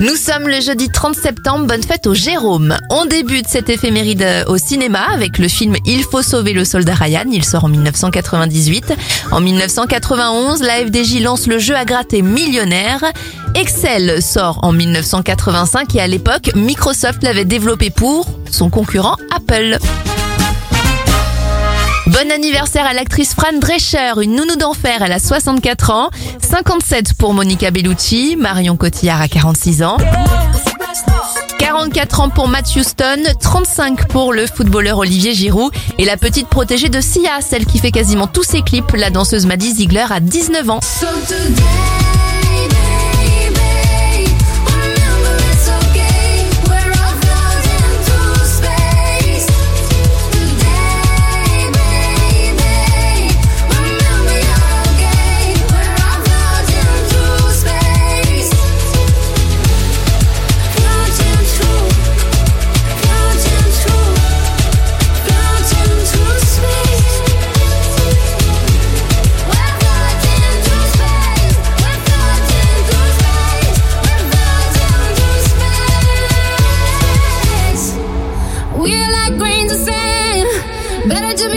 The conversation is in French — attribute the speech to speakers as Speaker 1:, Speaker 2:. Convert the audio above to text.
Speaker 1: Nous sommes le jeudi 30 septembre, bonne fête au Jérôme. On débute cette éphéméride au cinéma avec le film Il faut sauver le soldat Ryan, il sort en 1998. En 1991, la FDJ lance le jeu à gratter millionnaire. Excel sort en 1985 et à l'époque, Microsoft l'avait développé pour son concurrent Apple. Bon anniversaire à l'actrice Fran Drescher, une nounou d'enfer, elle a 64 ans, 57 pour Monica Bellucci, Marion Cotillard a 46 ans. 44 ans pour Matt Houston, 35 pour le footballeur Olivier Giroud et la petite protégée de Sia, celle qui fait quasiment tous ses clips, la danseuse Maddie Ziegler a 19 ans.
Speaker 2: We're like grains of sand, better hands.